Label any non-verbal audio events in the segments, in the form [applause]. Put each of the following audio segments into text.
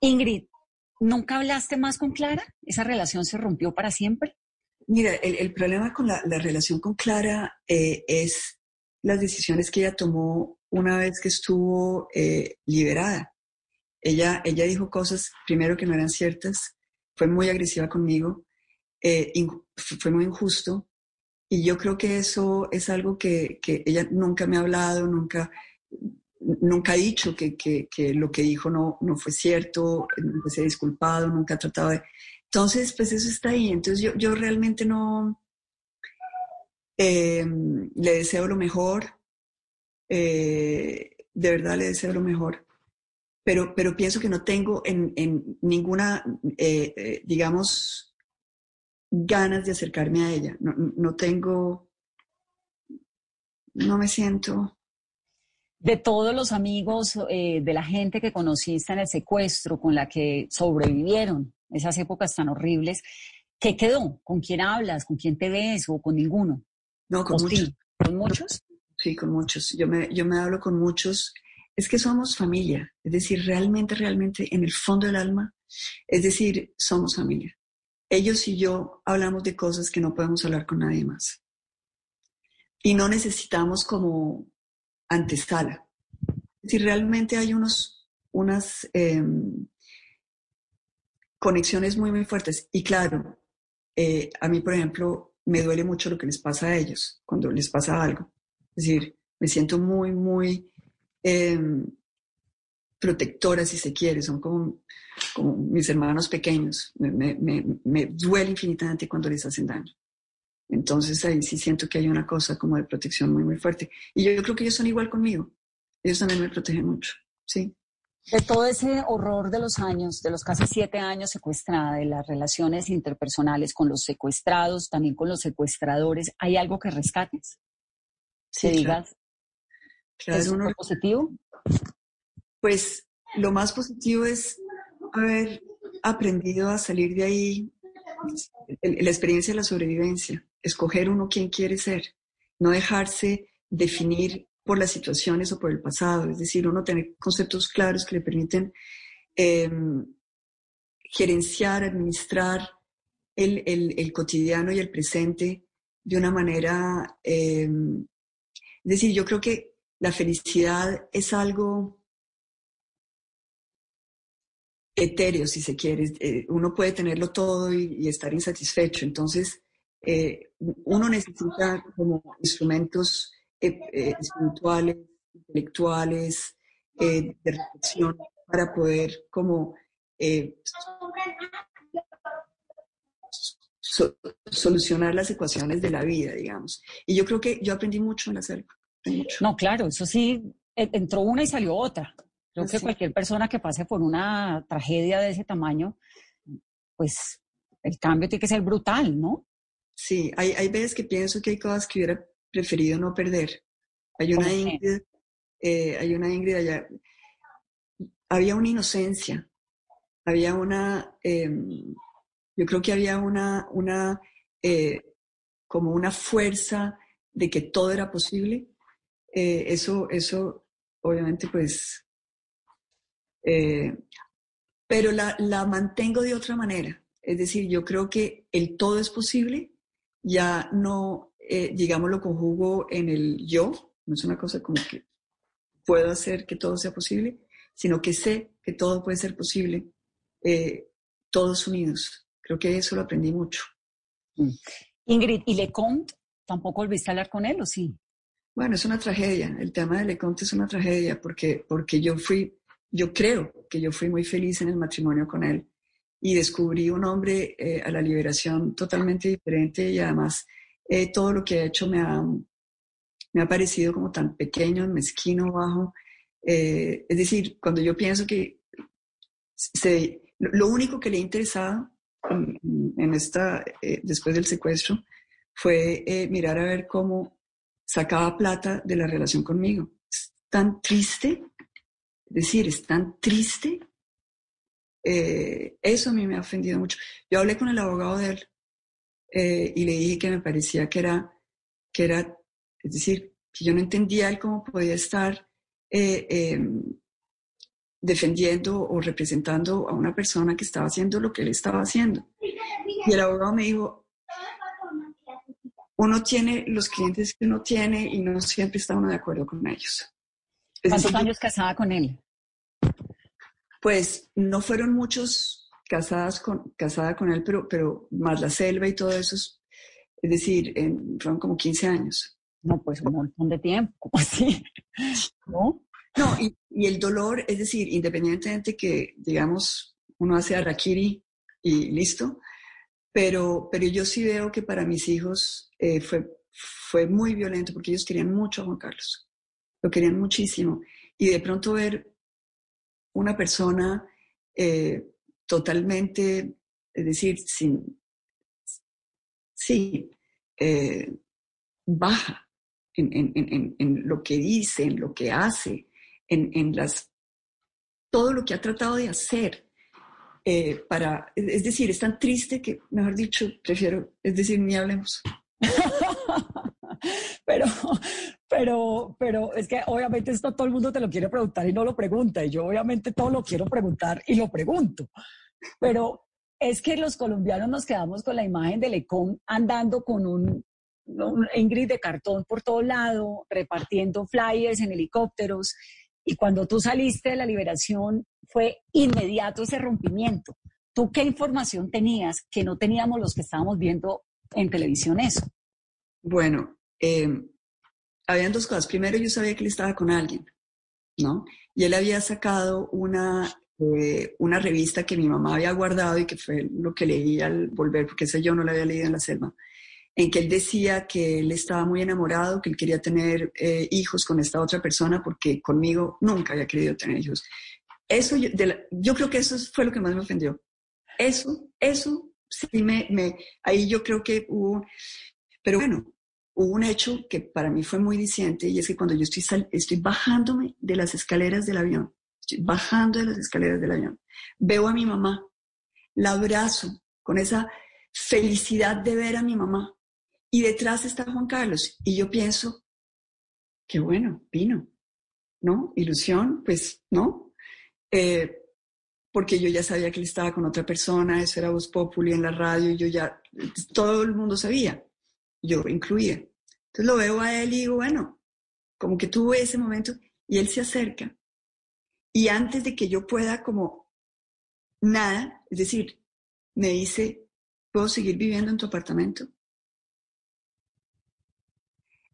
Ingrid, ¿nunca hablaste más con Clara? ¿Esa relación se rompió para siempre? Mira, el, problema con la, relación con Clara eh, es las decisiones que ella tomó una vez que estuvo eh, liberada. Ella, ella dijo cosas, primero, que no eran ciertas, fue muy agresiva conmigo, eh, fue muy injusto, y yo creo que eso es algo que, que ella nunca me ha hablado, nunca, nunca ha dicho que, que, que, lo que dijo no, no fue cierto, nunca se ha disculpado, nunca ha tratado de... Entonces, pues eso está ahí. Entonces yo, yo realmente no... Eh, le deseo lo mejor, eh, de verdad le deseo lo mejor, pero, pero pienso que no tengo en, en ninguna, eh, digamos, ganas de acercarme a ella. No, tengo, no me siento. De todos los amigos, eh, de la gente que conociste en el secuestro, con la que sobrevivieron esas épocas tan horribles, ¿qué quedó? ¿Con quién hablas? ¿Con quién te ves? ¿O con ninguno? No, con muchos. ¿Con muchos? Sí, con muchos. Yo me, yo me hablo con muchos. Es que somos familia. Es decir, realmente, realmente, en el fondo del alma, es decir, somos familia ellos y yo hablamos de cosas que no podemos hablar con nadie más. Y no necesitamos como antesala. Si realmente hay unos, unas em, conexiones muy, muy fuertes. Y claro, eh, a mí, por ejemplo, me duele mucho lo que les pasa a ellos cuando les pasa algo. Es decir, me siento muy, muy em, protectora, si se quiere, son como, como mis hermanos pequeños. Me, me, duele infinitamente cuando les hacen daño. Entonces ahí sí siento que hay una cosa como de protección muy, muy fuerte. Y yo, creo que ellos son igual conmigo. Ellos también me protegen mucho, sí. De todo ese horror de los años, de los casi siete años secuestrada, de las relaciones interpersonales con los secuestrados, también con los secuestradores, ¿hay algo que rescates? Sí, digas, ¿es un positivo? Pues lo más positivo es haber aprendido a salir de ahí, la experiencia de la sobrevivencia, escoger uno quien quiere ser, no dejarse definir por las situaciones o por el pasado, es decir, uno tener conceptos claros que le permiten em, gerenciar, administrar el, cotidiano y el presente de una manera, em, es decir, yo creo que la felicidad es algo etéreo, si se quiere. Eh, uno puede tenerlo todo y, estar insatisfecho. Entonces, eh, uno necesita como instrumentos eh, espirituales, intelectuales, de reflexión para poder como solucionar las ecuaciones de la vida, digamos. Y yo creo que yo aprendí mucho en hacerlo. No, claro, eso sí, entró una y salió otra. Creo que cualquier persona que pase por una tragedia de ese tamaño, pues el cambio tiene que ser brutal, ¿no? Sí, hay, hay veces que pienso que hay cosas que hubiera preferido no perder. Hay una Ingrid, eh, hay una Ingrid allá. Había una inocencia, había una, em, yo creo que había una, una eh, como una fuerza de que todo era posible. Eh, eso, eso, obviamente, pues eh, pero la, la, mantengo de otra manera. Es decir, yo creo que el todo es posible, ya no, eh, digamos, lo conjugo en el yo, no es una cosa como que puedo hacer que todo sea posible, sino que sé que todo puede ser posible, eh, todos unidos. Creo que eso lo aprendí mucho. Mm. Ingrid, ¿y Lecomte? ¿Tampoco volviste a hablar con él o sí? Bueno, es una tragedia. El tema de Lecomte es una tragedia porque, porque yo fui yo creo que yo fui muy feliz en el matrimonio con él y descubrí un hombre eh, a la liberación totalmente diferente y además eh, todo lo que ha hecho me ha, me ha parecido como tan pequeño, mezquino, bajo. Eh, es decir, cuando yo pienso que se, lo único que le ha interesado en, esta, después del secuestro fue mirar a ver cómo sacaba plata de la relación conmigo. Es tan triste decir, es tan triste. Eh, eso a mí me ha ofendido mucho. Yo hablé con el abogado de él eh, y le dije que me parecía que era, que era, es decir, que yo no entendía él cómo podía estar eh, em, defendiendo o representando a una persona que estaba haciendo lo que él estaba haciendo. Y el abogado me dijo, uno tiene los clientes que uno tiene y no siempre está uno de acuerdo con ellos. ¿Cuántos años casada con él? Pues no fueron muchos casadas con, casada con él, pero, pero más la selva y todo eso, es, decir, fueron como 15 años. No, pues un montón de tiempo, ¿cómo así? [laughs] ¿No? No, y, y, el dolor, es decir, independientemente que, digamos, uno hace arakiri y listo, pero, pero yo sí veo que para mis hijos eh, fue, fue muy violento porque ellos querían mucho a Juan Carlos, lo querían muchísimo. Y de pronto ver una persona eh, totalmente, es decir, sin, sí, eh, baja en, en, en, en, lo que dice, en lo que hace, en, las, todo lo que ha tratado de hacer eh, para, es decir, es tan triste que, mejor dicho, prefiero, es decir, ni hablemos. [laughs] pero, pero, pero es que obviamente esto todo el mundo te lo quiere preguntar y no lo pregunta, y yo obviamente todo lo quiero preguntar y lo pregunto. Pero es que los colombianos nos quedamos con la imagen de Lecón andando con un, un Ingrid de cartón por todo lado, repartiendo flyers en helicópteros, y cuando tú saliste de la liberación fue inmediato ese rompimiento. ¿Tú qué información tenías que no teníamos los que estábamos viendo en televisión eso? Bueno, eh, habían dos cosas. Primero, yo sabía que él estaba con alguien, ¿no? Y él había sacado una, eh, una revista que mi mamá había guardado y que fue lo que leí al volver, porque esa yo no la había leído en la selva en que él decía que él estaba muy enamorado, que él quería tener eh, hijos con esta otra persona porque conmigo nunca había querido tener hijos. Eso, yo, yo creo que eso fue lo que más me ofendió. Eso, eso, sí me, me, ahí yo creo que hubo, pero bueno, hubo un hecho que para mí fue muy diciente y es que cuando yo estoy, bajándome de las escaleras del avión, estoy bajando de las escaleras del avión, veo a mi mamá, la abrazo con esa felicidad de ver a mi mamá y detrás está Juan Carlos. Y yo pienso, qué bueno, vino, ¿no? Ilusión, pues, ¿no? Eh, porque yo ya sabía que él estaba con otra persona, eso era Voz Populi en la radio, yo ya, todo el mundo sabía, yo incluía. Entonces lo veo a él y digo, bueno, como que tuve ese momento, y él se acerca. Y antes de que yo pueda como nada, es decir, me dice, ¿puedo seguir viviendo en tu apartamento?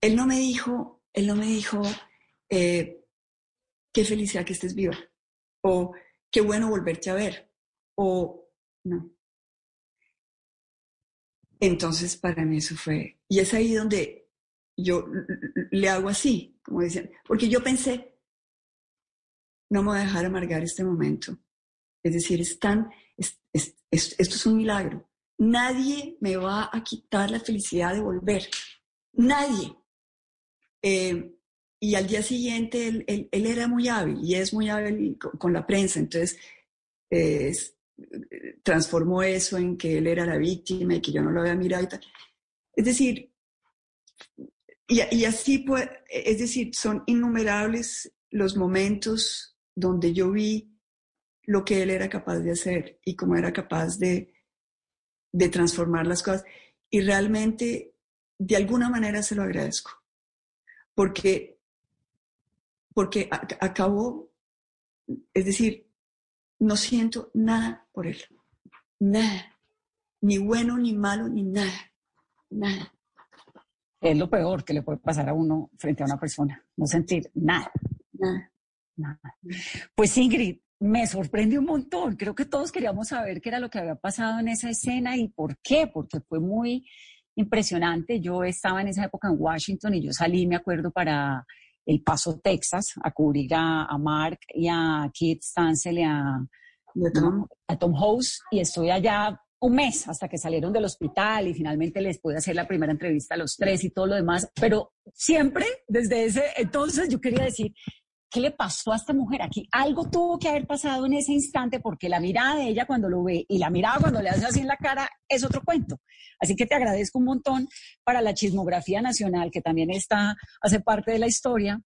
Él no me dijo, él no me dijo, eh, qué felicidad que estés viva, o qué bueno volverte a ver, o no. Entonces, para mí eso fue, y es ahí donde yo le hago así, como decían, porque yo pensé, no me voy a dejar amargar este momento. Es decir, es esto es un milagro. Nadie me va a quitar la felicidad de volver. Nadie. Eh, y al día siguiente él, él, era muy hábil y es muy hábil con, la prensa, entonces transformó eso en que él era la víctima y que yo no lo había mirado y tal. Es decir, y, y así pues, es decir, son innumerables los momentos donde yo vi lo que él era capaz de hacer y cómo era capaz de, de transformar las cosas. Y realmente, de alguna manera se lo agradezco porque, porque acabó, es decir, no siento nada por él, nada, ni bueno, ni malo, ni nada, nada. Es lo peor que le puede pasar a uno frente a una persona, no sentir nada. Nada. Nada. Pues Ingrid, me sorprende un montón. Creo que todos queríamos saber qué era lo que había pasado en esa escena y por qué, porque fue muy, impresionante. Yo estaba en esa época en Washington y yo salí, me acuerdo, para El Paso, Texas, a cubrir a, Mark y a Keith Stansel y a, Tom? a Tom House y estoy allá un mes hasta que salieron del hospital y finalmente les pude hacer la primera entrevista a los tres y todo lo demás, pero siempre desde ese entonces yo quería decir, ¿qué le pasó a esta mujer aquí? Algo tuvo que haber pasado en ese instante porque la mirada de ella cuando lo ve y la mirada cuando le hace así en la cara es otro cuento. Así que te agradezco un montón para la chismografía nacional, que también está, hace parte de la historia,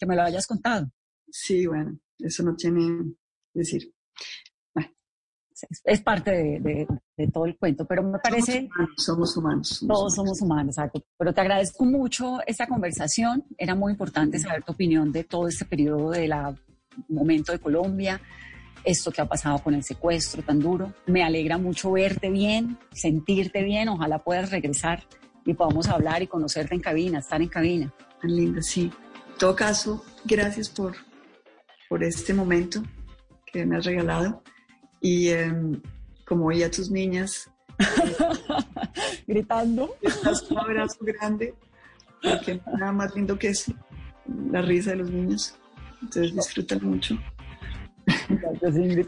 que me lo hayas contado. Sí, bueno, eso no tiene, decir. Es, parte de, todo el cuento, pero me parece... Somos humanos. todos somos humanos, exacto. Pero te agradezco mucho esta conversación. Era muy importante saber tu opinión de todo este periodo de la momento de Colombia, esto que ha pasado con el secuestro tan duro. Me alegra mucho verte bien, sentirte bien. Ojalá puedas regresar y podamos hablar y conocerte en cabina, estar en cabina. Tan linda, sí. En todo caso, gracias por, por este momento que me has regalado. Y em, como oí a tus niñas [laughs] gritando, un abrazo grande, porque nada más lindo que es la risa de los niños. Entonces disfrutan mucho.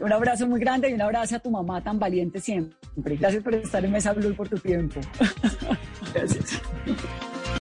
Un abrazo muy grande y un abrazo a tu mamá tan valiente siempre. Gracias por estar en Mesa Blue por tu tiempo. [laughs]